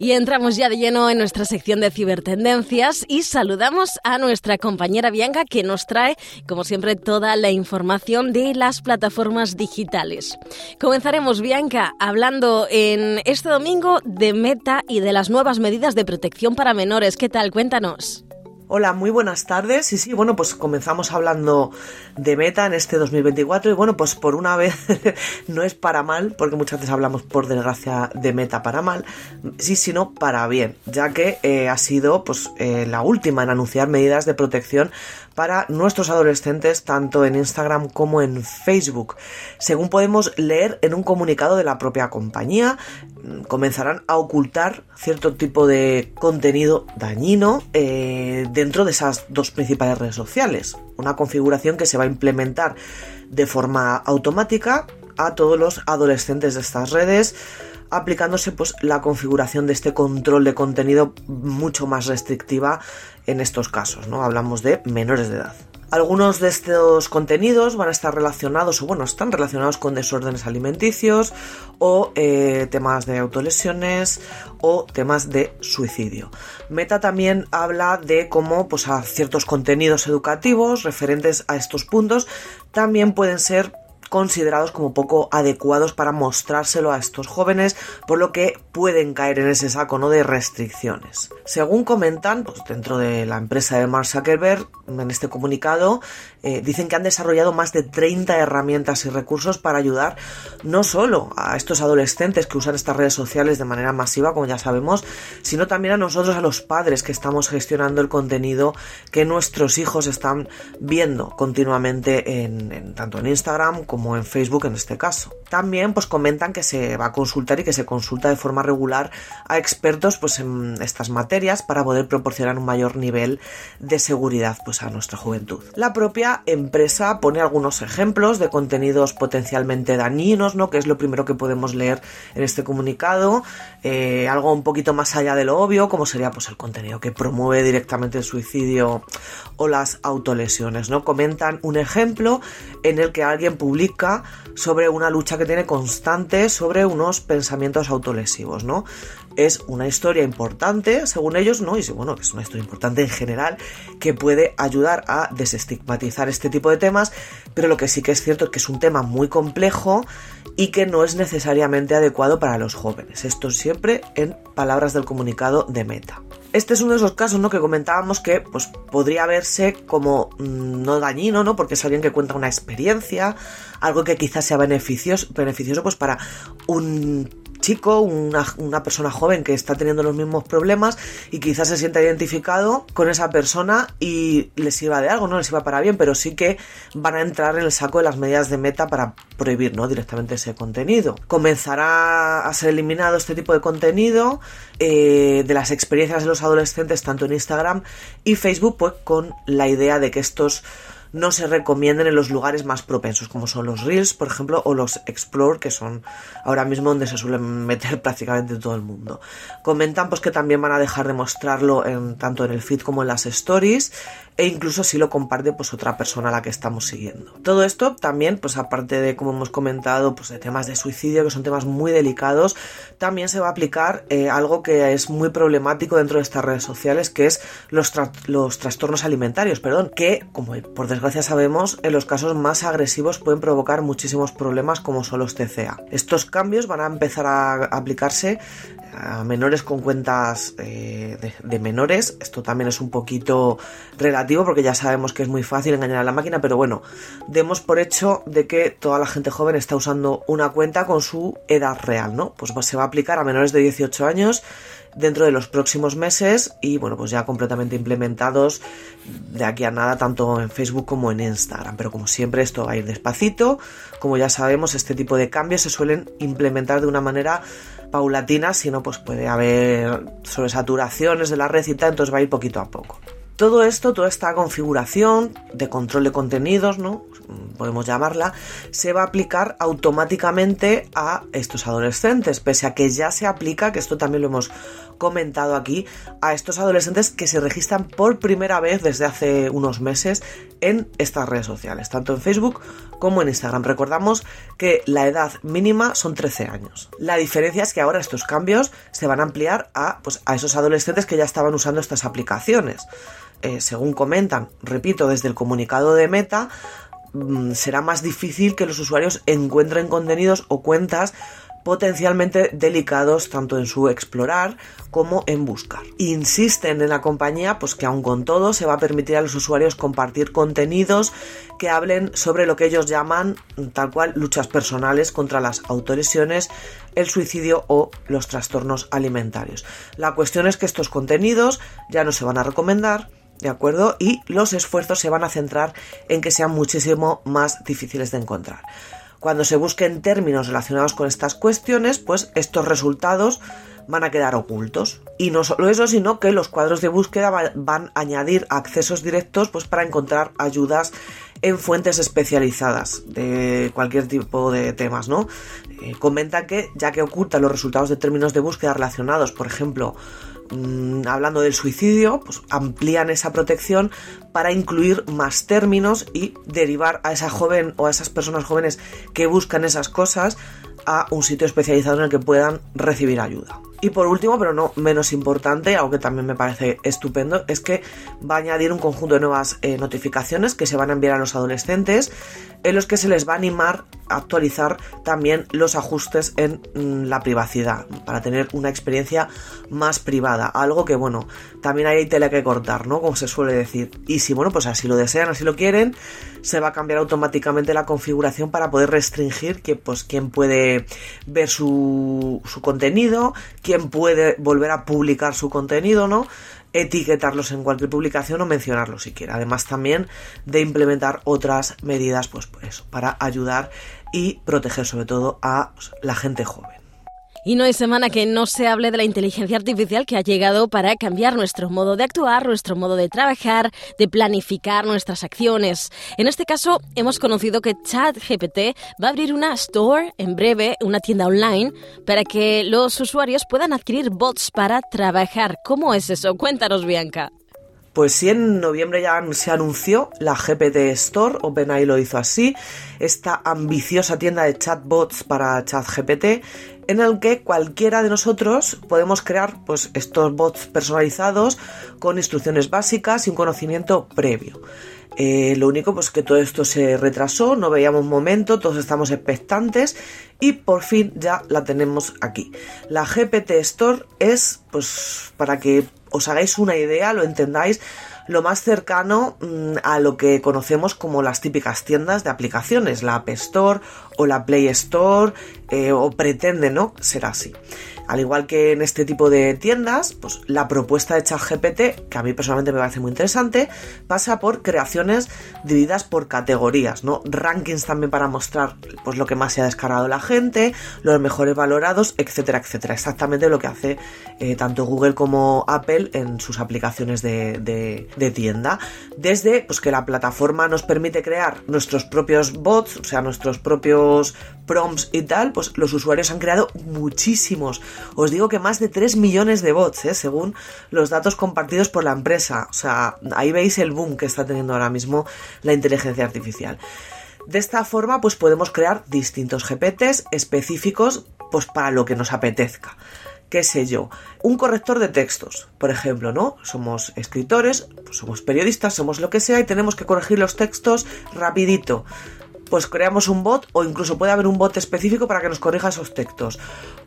Y entramos ya de lleno en nuestra sección de cibertendencias y saludamos a nuestra compañera Bianca que nos trae, como siempre, toda la información de las plataformas digitales. Comenzaremos, Bianca, hablando en este domingo de Meta y de las nuevas medidas de protección para menores. ¿Qué tal? Cuéntanos. Hola, muy buenas tardes. Y sí, bueno, pues comenzamos hablando de Meta en este 2024 y bueno, pues por una vez no es para mal, porque muchas veces hablamos por desgracia de Meta para mal, sí, sino para bien, ya que eh, ha sido pues eh, la última en anunciar medidas de protección para nuestros adolescentes tanto en Instagram como en Facebook. Según podemos leer en un comunicado de la propia compañía, comenzarán a ocultar cierto tipo de contenido dañino eh, dentro de esas dos principales redes sociales. Una configuración que se va a implementar de forma automática a todos los adolescentes de estas redes aplicándose pues la configuración de este control de contenido mucho más restrictiva en estos casos, ¿no? Hablamos de menores de edad. Algunos de estos contenidos van a estar relacionados, o bueno, están relacionados con desórdenes alimenticios o eh, temas de autolesiones o temas de suicidio. Meta también habla de cómo pues, a ciertos contenidos educativos referentes a estos puntos también pueden ser considerados como poco adecuados para mostrárselo a estos jóvenes, por lo que pueden caer en ese saco ¿no? de restricciones. Según comentan, pues dentro de la empresa de Mark Zuckerberg, en este comunicado, eh, dicen que han desarrollado más de 30 herramientas y recursos para ayudar no solo a estos adolescentes que usan estas redes sociales de manera masiva, como ya sabemos, sino también a nosotros, a los padres que estamos gestionando el contenido que nuestros hijos están viendo continuamente en, tanto en Instagram como en Facebook en este caso. También pues comentan que se va a consultar y que se consulta de forma regular a expertos pues en estas materias para poder proporcionar un mayor nivel de seguridad pues a nuestra juventud. La propia empresa pone algunos ejemplos de contenidos potencialmente dañinos, ¿no? Que es lo primero que podemos leer en este comunicado. Eh, algo un poquito más allá de lo obvio, como sería pues el contenido que promueve directamente el suicidio o las autolesiones, ¿no? Comentan un ejemplo en el que alguien publica sobre una lucha que tiene constante sobre unos pensamientos autolesivos, ¿no? es una historia importante, según ellos, ¿no? Y bueno, es una historia importante en general, que puede ayudar a desestigmatizar este tipo de temas, pero lo que sí que es cierto es que es un tema muy complejo y que no es necesariamente adecuado para los jóvenes. Esto siempre en palabras del comunicado de Meta. Este es uno de esos casos, ¿no? Que comentábamos que pues, podría verse como mm, no dañino, ¿no? Porque es alguien que cuenta una experiencia, algo que quizás sea beneficioso, beneficioso pues para un chico, una, persona joven que está teniendo los mismos problemas y quizás se sienta identificado con esa persona y le sirva de algo, no le sirva para bien, pero sí que van a entrar en el saco de las medidas de meta para prohibir ¿no? directamente ese contenido. Comenzará a ser eliminado este tipo de contenido eh, de las experiencias de los adolescentes tanto en Instagram y Facebook, pues con la idea de que estos no se recomienden en los lugares más propensos, como son los Reels, por ejemplo, o los Explore, que son ahora mismo donde se suelen meter prácticamente todo el mundo. Comentan pues que también van a dejar de mostrarlo en, tanto en el feed como en las stories, e incluso si lo comparte pues otra persona a la que estamos siguiendo. Todo esto también, pues aparte de como hemos comentado, pues de temas de suicidio, que son temas muy delicados, también se va a aplicar eh, algo que es muy problemático dentro de estas redes sociales, que es los, los trastornos alimentarios, perdón, que como por desgracia sabemos, en los casos más agresivos pueden provocar muchísimos problemas como son los TCA. Estos cambios van a empezar a aplicarse a menores con cuentas eh, de, menores. Esto también es un poquito relativo porque ya sabemos que es muy fácil engañar a la máquina, pero bueno, demos por hecho de que toda la gente joven está usando una cuenta con su edad real, ¿no? Pues se va a aplicar a menores de 18 años dentro de los próximos meses y bueno, pues ya completamente implementados de aquí a nada tanto en Facebook como en Instagram. Pero como siempre esto va a ir despacito. Como ya sabemos, este tipo de cambios se suelen implementar de una manera paulatina, si no pues puede haber sobresaturaciones de la red y entonces va a ir poquito a poco. Todo esto, toda esta configuración de control de contenidos, ¿no? Podemos llamarla, se va a aplicar automáticamente a estos adolescentes, pese a que ya se aplica, que esto también lo hemos comentado aquí, a estos adolescentes que se registran por primera vez desde hace unos meses en estas redes sociales, tanto en Facebook como en Instagram. Recordamos que la edad mínima son 13 años. La diferencia es que ahora estos cambios se van a ampliar a, pues, a esos adolescentes que ya estaban usando estas aplicaciones. Eh, según comentan, repito, desde el comunicado de Meta, mm, será más difícil que los usuarios encuentren contenidos o cuentas potencialmente delicados tanto en su explorar como en buscar. Insisten en la compañía pues que aun con todo se va a permitir a los usuarios compartir contenidos que hablen sobre lo que ellos llaman tal cual luchas personales contra las autolesiones, el suicidio o los trastornos alimentarios. La cuestión es que estos contenidos ya no se van a recomendar, ¿de acuerdo? Y los esfuerzos se van a centrar en que sean muchísimo más difíciles de encontrar. Cuando se busquen términos relacionados con estas cuestiones, pues estos resultados van a quedar ocultos. Y no solo eso, sino que los cuadros de búsqueda van a añadir accesos directos pues, para encontrar ayudas en fuentes especializadas de cualquier tipo de temas, ¿no? Eh, comenta que ya que oculta los resultados de términos de búsqueda relacionados, por ejemplo, Mm, hablando del suicidio, pues amplían esa protección para incluir más términos y derivar a esa joven o a esas personas jóvenes que buscan esas cosas a un sitio especializado en el que puedan recibir ayuda. Y por último, pero no menos importante, algo que también me parece estupendo, es que va a añadir un conjunto de nuevas eh, notificaciones que se van a enviar a los adolescentes, en los que se les va a animar a actualizar también los ajustes en mm, la privacidad, para tener una experiencia más privada. Algo que, bueno, también hay tela que cortar, ¿no? Como se suele decir. Y si, bueno, pues así lo desean, así lo quieren, se va a cambiar automáticamente la configuración para poder restringir que, pues, quién puede ver su, su contenido, quién puede volver a publicar su contenido, ¿no? etiquetarlos en cualquier publicación o mencionarlos siquiera. Además también de implementar otras medidas pues, pues para ayudar y proteger sobre todo a la gente joven. Y no hay semana que no se hable de la inteligencia artificial que ha llegado para cambiar nuestro modo de actuar, nuestro modo de trabajar, de planificar nuestras acciones. En este caso, hemos conocido que ChatGPT va a abrir una store en breve, una tienda online, para que los usuarios puedan adquirir bots para trabajar. ¿Cómo es eso? Cuéntanos, Bianca. Pues sí, en noviembre ya se anunció la GPT Store, OpenAI lo hizo así, esta ambiciosa tienda de chatbots para ChatGPT, en el que cualquiera de nosotros podemos crear pues, estos bots personalizados con instrucciones básicas y un conocimiento previo. Eh, lo único pues que todo esto se retrasó, no veíamos momento, todos estamos expectantes y por fin ya la tenemos aquí. La GPT Store es pues para que os hagáis una idea, lo entendáis, lo más cercano mm, a lo que conocemos como las típicas tiendas de aplicaciones, la App Store o la Play Store, eh, o pretende, ¿no? Ser así. Al igual que en este tipo de tiendas, pues la propuesta de ChatGPT, que a mí personalmente me parece muy interesante, pasa por creaciones divididas por categorías, ¿no? Rankings también para mostrar pues lo que más se ha descargado la gente, los mejores valorados, etcétera, etcétera. Exactamente lo que hace eh, tanto Google como Apple en sus aplicaciones de, de tienda. Desde pues que la plataforma nos permite crear nuestros propios bots, o sea, nuestros propios prompts y tal, pues los usuarios han creado muchísimos. Os digo que más de 3 millones de bots, ¿eh? según los datos compartidos por la empresa. O sea, ahí veis el boom que está teniendo ahora mismo la inteligencia artificial. De esta forma, pues podemos crear distintos GPTs específicos pues para lo que nos apetezca qué sé yo, un corrector de textos, por ejemplo, ¿no? Somos escritores, pues somos periodistas, somos lo que sea y tenemos que corregir los textos rapidito pues creamos un bot o incluso puede haber un bot específico para que nos corrija esos textos.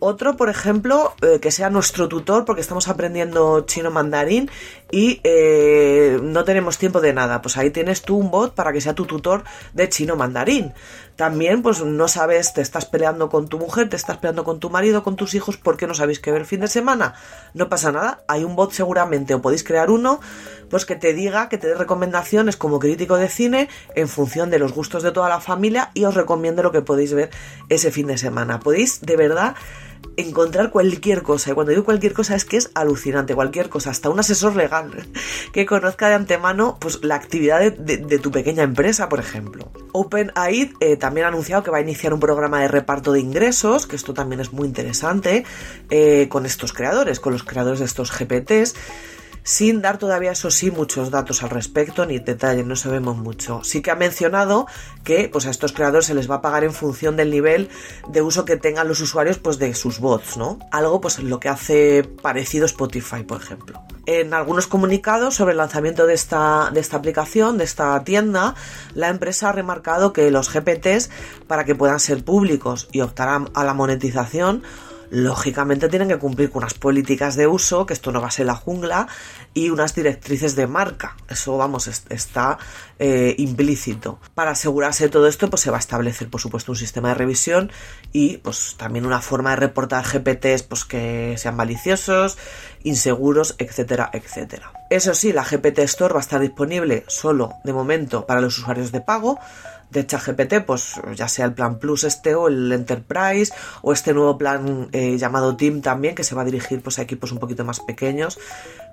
Otro, por ejemplo, eh, que sea nuestro tutor porque estamos aprendiendo chino mandarín y eh, no tenemos tiempo de nada. Pues ahí tienes tú un bot para que sea tu tutor de chino mandarín. También, pues no sabes, te estás peleando con tu mujer, te estás peleando con tu marido, con tus hijos, porque no sabéis qué ver fin de semana. No pasa nada, hay un bot seguramente, o podéis crear uno, pues que te diga, que te dé recomendaciones como crítico de cine en función de los gustos de toda la familia y os recomiende lo que podéis ver ese fin de semana. Podéis, de verdad, encontrar cualquier cosa. Y cuando digo cualquier cosa es que es alucinante, cualquier cosa, hasta un asesor legal que conozca de antemano pues, la actividad de, tu pequeña empresa, por ejemplo. OpenAid eh, también ha anunciado que va a iniciar un programa de reparto de ingresos, que esto también es muy interesante, eh, con estos creadores, con los creadores de estos GPTs sin dar todavía, eso sí, muchos datos al respecto, ni detalles, no sabemos mucho. Sí que ha mencionado que pues, a estos creadores se les va a pagar en función del nivel de uso que tengan los usuarios pues, de sus bots, ¿no? Algo pues lo que hace parecido Spotify, por ejemplo. En algunos comunicados sobre el lanzamiento de esta, de esta aplicación, de esta tienda, la empresa ha remarcado que los GPTs, para que puedan ser públicos y optar a la monetización, lógicamente tienen que cumplir con unas políticas de uso, que esto no va a ser la jungla, y unas directrices de marca. Eso, vamos, está eh, implícito. Para asegurarse de todo esto, pues se va a establecer, por supuesto, un sistema de revisión y pues también una forma de reportar GPTs pues, que sean maliciosos, inseguros, etcétera, etcétera. Eso sí, la GPT Store va a estar disponible solo de momento para los usuarios de pago de ChatGPT, pues ya sea el plan Plus este o el Enterprise o este nuevo plan eh, llamado Team también que se va a dirigir pues a equipos un poquito más pequeños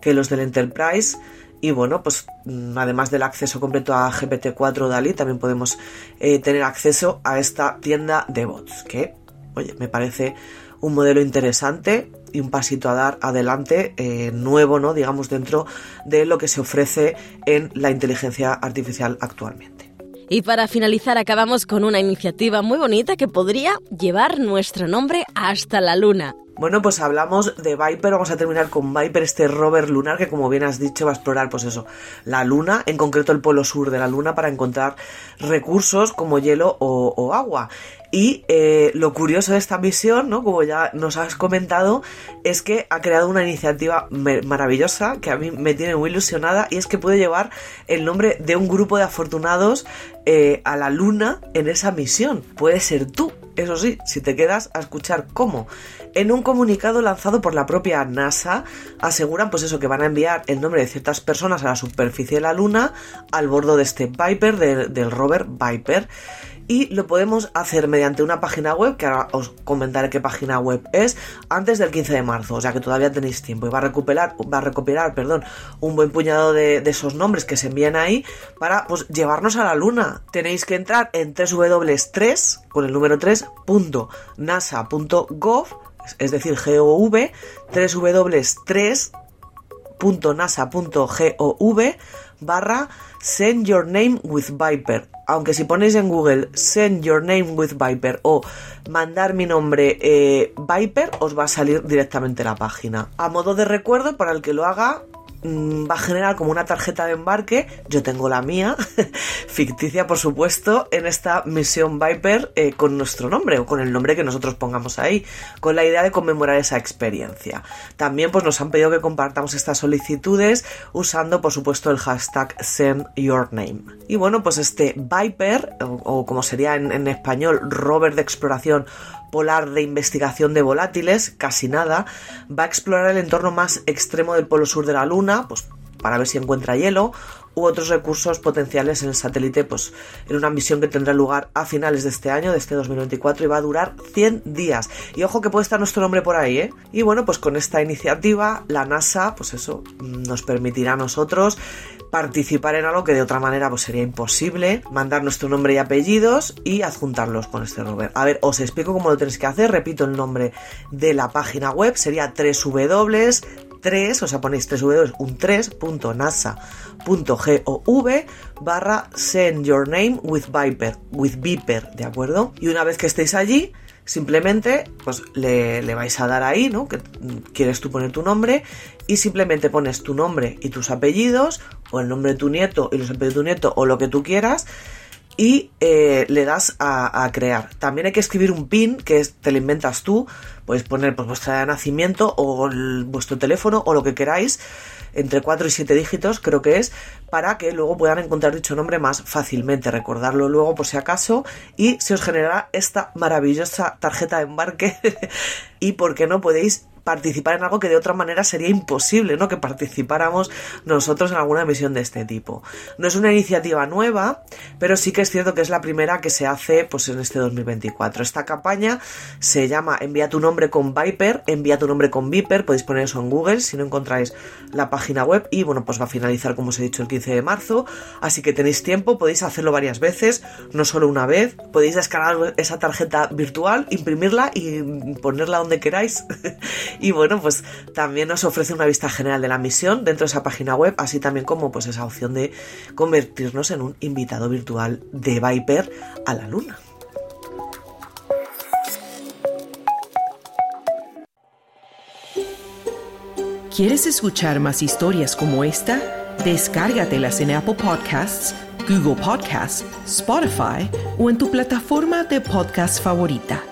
que los del Enterprise y bueno pues mm, además del acceso completo a GPT-4 DALI también podemos eh, tener acceso a esta tienda de bots que oye me parece un modelo interesante y un pasito a dar adelante eh, nuevo, ¿no? Digamos, dentro de lo que se ofrece en la inteligencia artificial actualmente. Y para finalizar acabamos con una iniciativa muy bonita que podría llevar nuestro nombre hasta la luna. Bueno, pues hablamos de Viper, vamos a terminar con Viper, este rover lunar que como bien has dicho va a explorar pues eso, la luna, en concreto el polo sur de la luna para encontrar recursos como hielo o, agua. Y eh, lo curioso de esta misión, ¿no? como ya nos has comentado, es que ha creado una iniciativa maravillosa que a mí me tiene muy ilusionada y es que puede llevar el nombre de un grupo de afortunados eh, a la luna en esa misión. Puede ser tú, eso sí, si te quedas a escuchar cómo. En un comunicado lanzado por la propia NASA, aseguran pues eso, que van a enviar el nombre de ciertas personas a la superficie de la Luna al bordo de este Viper, del rover Viper. Y lo podemos hacer mediante una página web, que ahora os comentaré qué página web es, antes del 15 de marzo, o sea que todavía tenéis tiempo. Y va a recuperar, va a recopilar, perdón, un buen puñado de, esos nombres que se envían ahí para pues llevarnos a la luna. Tenéis que entrar en www3 con el número 3.nasa.gov, es decir, gov, www3.nasa.gov barra send your name with Viper aunque si ponéis en Google Send Your Name with Viper o mandar mi nombre eh, Viper, os va a salir directamente la página. A modo de recuerdo, para el que lo haga, va a generar como una tarjeta de embarque, yo tengo la mía, ficticia por supuesto, en esta misión Viper eh, con nuestro nombre o con el nombre que nosotros pongamos ahí, con la idea de conmemorar esa experiencia. También pues nos han pedido que compartamos estas solicitudes usando por supuesto el hashtag SendYourName. Y bueno, pues este Viper, o, como sería en, en español, rover de exploración polar de investigación de volátiles, casi nada, va a explorar el entorno más extremo del polo sur de la Luna, pues para ver si encuentra hielo u otros recursos potenciales en el satélite, pues en una misión que tendrá lugar a finales de este año, de este 2024, y va a durar 100 días. Y ojo que puede estar nuestro nombre por ahí, ¿eh? Y bueno, pues con esta iniciativa, la NASA, pues eso, nos permitirá a nosotros participar en algo que de otra manera pues sería imposible, mandar nuestro nombre y apellidos y adjuntarlos con este rover. A ver, os explico cómo lo tenéis que hacer, repito el nombre de la página web, sería 3 3, o sea, ponéis 3 w un 3.nasa.gov barra send your name with Viper, with Viper, ¿de acuerdo? Y una vez que estéis allí, Simplemente, pues le, vais a dar ahí, ¿no? Que quieres tú poner tu nombre y simplemente pones tu nombre y tus apellidos, o el nombre de tu nieto y los apellidos de tu nieto, o lo que tú quieras, y eh, le das a, crear. También hay que escribir un pin que te lo inventas tú. Puedes poner pues, vuestra de nacimiento o vuestro teléfono o lo que queráis entre 4 y 7 dígitos, creo que es, para que luego puedan encontrar dicho nombre más fácilmente, recordarlo luego por si acaso y se os generará esta maravillosa tarjeta de embarque. Y por qué no podéis participar en algo que de otra manera sería imposible, ¿no? Que participáramos nosotros en alguna misión de este tipo. No es una iniciativa nueva, pero sí que es cierto que es la primera que se hace pues en este 2024. Esta campaña se llama Envía tu nombre con Viper, envía tu nombre con Viper, podéis poner eso en Google si no encontráis la página web y bueno, pues va a finalizar como os he dicho el 15 de marzo, así que tenéis tiempo, podéis hacerlo varias veces, no solo una vez, podéis descargar esa tarjeta virtual, imprimirla y ponerla donde queráis y bueno, pues también os ofrece una vista general de la misión dentro de esa página web, así también como pues esa opción de convertirnos en un invitado virtual de Viper a la luna. ¿Quieres escuchar más historias como esta? Descárgatelas en Apple Podcasts, Google Podcasts, Spotify o en tu plataforma de podcast favorita.